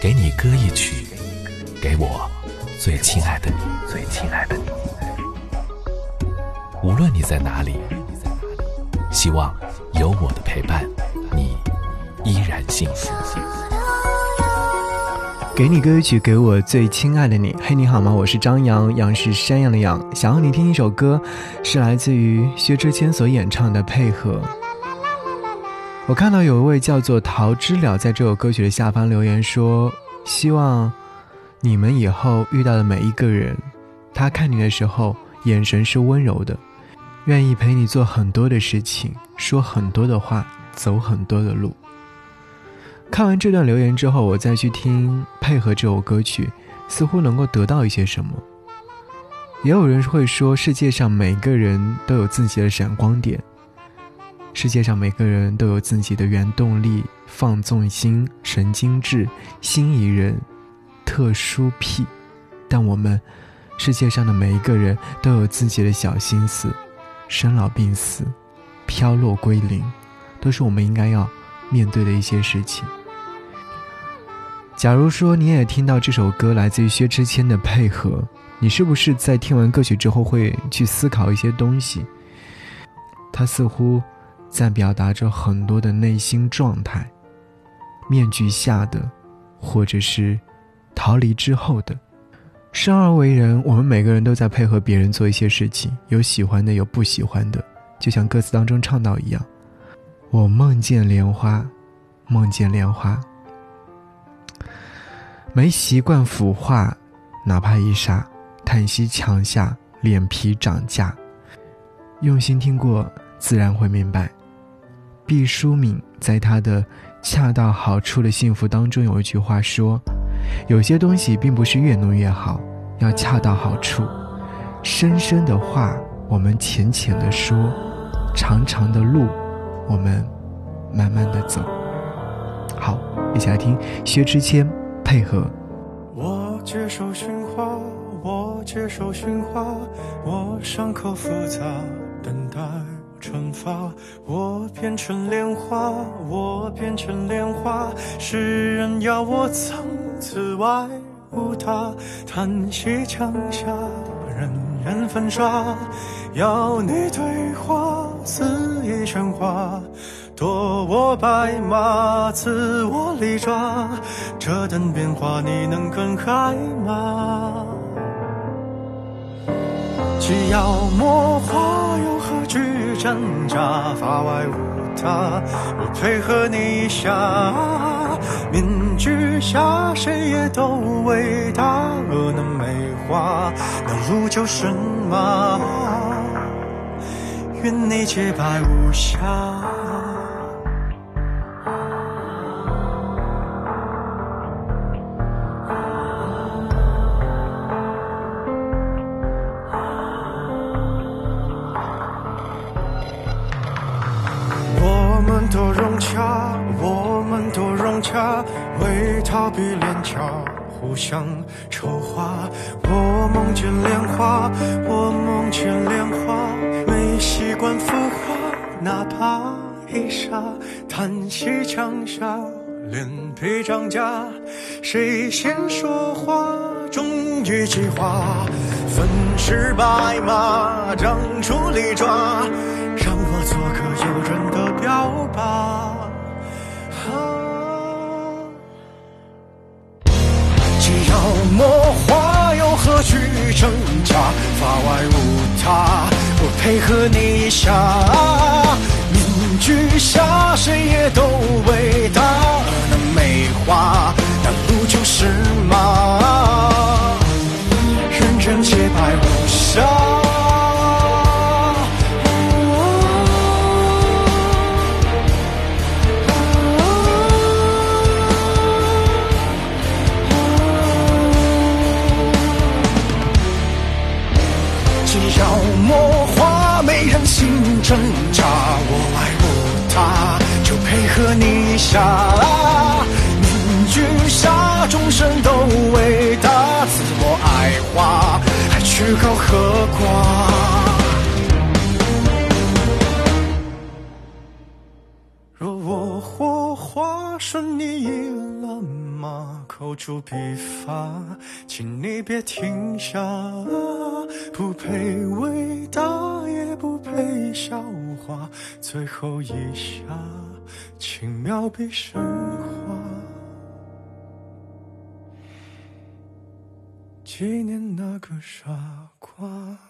给你歌一曲，给我最亲爱的你，最亲爱的你。无论你在哪里，希望有我的陪伴，你依然幸福。给你歌曲，给我最亲爱的你。嘿，你好吗？我是张扬，杨是山羊的羊。想要你听一首歌，是来自于薛之谦所演唱的《配合》。我看到有一位叫做桃知了在这首歌曲的下方留言说：“希望你们以后遇到的每一个人，他看你的时候眼神是温柔的，愿意陪你做很多的事情，说很多的话，走很多的路。”看完这段留言之后，我再去听配合这首歌曲，似乎能够得到一些什么。也有人会说，世界上每个人都有自己的闪光点。世界上每个人都有自己的原动力，放纵心、神经质、心仪人、特殊癖，但我们世界上的每一个人都有自己的小心思，生老病死、飘落归零，都是我们应该要面对的一些事情。假如说你也听到这首歌来自于薛之谦的配合，你是不是在听完歌曲之后会去思考一些东西？他似乎。在表达着很多的内心状态，面具下的，或者是逃离之后的。生而为人，我们每个人都在配合别人做一些事情，有喜欢的，有不喜欢的。就像歌词当中唱到一样：“我梦见莲花，梦见莲花，没习惯腐化，哪怕一刹，叹息墙下脸皮涨价。用心听过，自然会明白。”毕淑敏在他的《恰到好处的幸福》当中有一句话说：“有些东西并不是越浓越好，要恰到好处。深深的话我们浅浅的说，长长的路我们慢慢的走。”好，一起来听薛之谦配合。我接受驯化，我接受驯化，我伤口复杂，等待。惩罚我变成莲花，我变成莲花。世人要我从此外无他，叹息墙下人人粉刷。要你对话，肆意喧哗，夺我白马，赐我利爪。这等变化，你能更害吗？既要魔化，又何惧？真假，法外无他，我配合你一下。面具下，谁也都伟大，若能美化，那路就是马。愿你洁白无瑕。洽，我们多融洽，为逃避廉价，互相丑化。我梦见莲花，我梦见莲花，没习惯腐化，哪怕一刹，叹息墙下，脸皮涨价，谁先说话，终于计划，粉饰白马，长出利爪，让做个诱人的。表吧，既要魔化，又何惧挣扎？法外无他，我配合你一下。面具下，谁也都伟大。那美化，那路就是和你下，名与沙，众生都伟大。自我爱花，还曲高和寡。若我火化，顺你意了吗？口诛笔伐，请你别停下。不配伟大，也不配笑话，最后一下。请妙笔生花纪念那个傻瓜。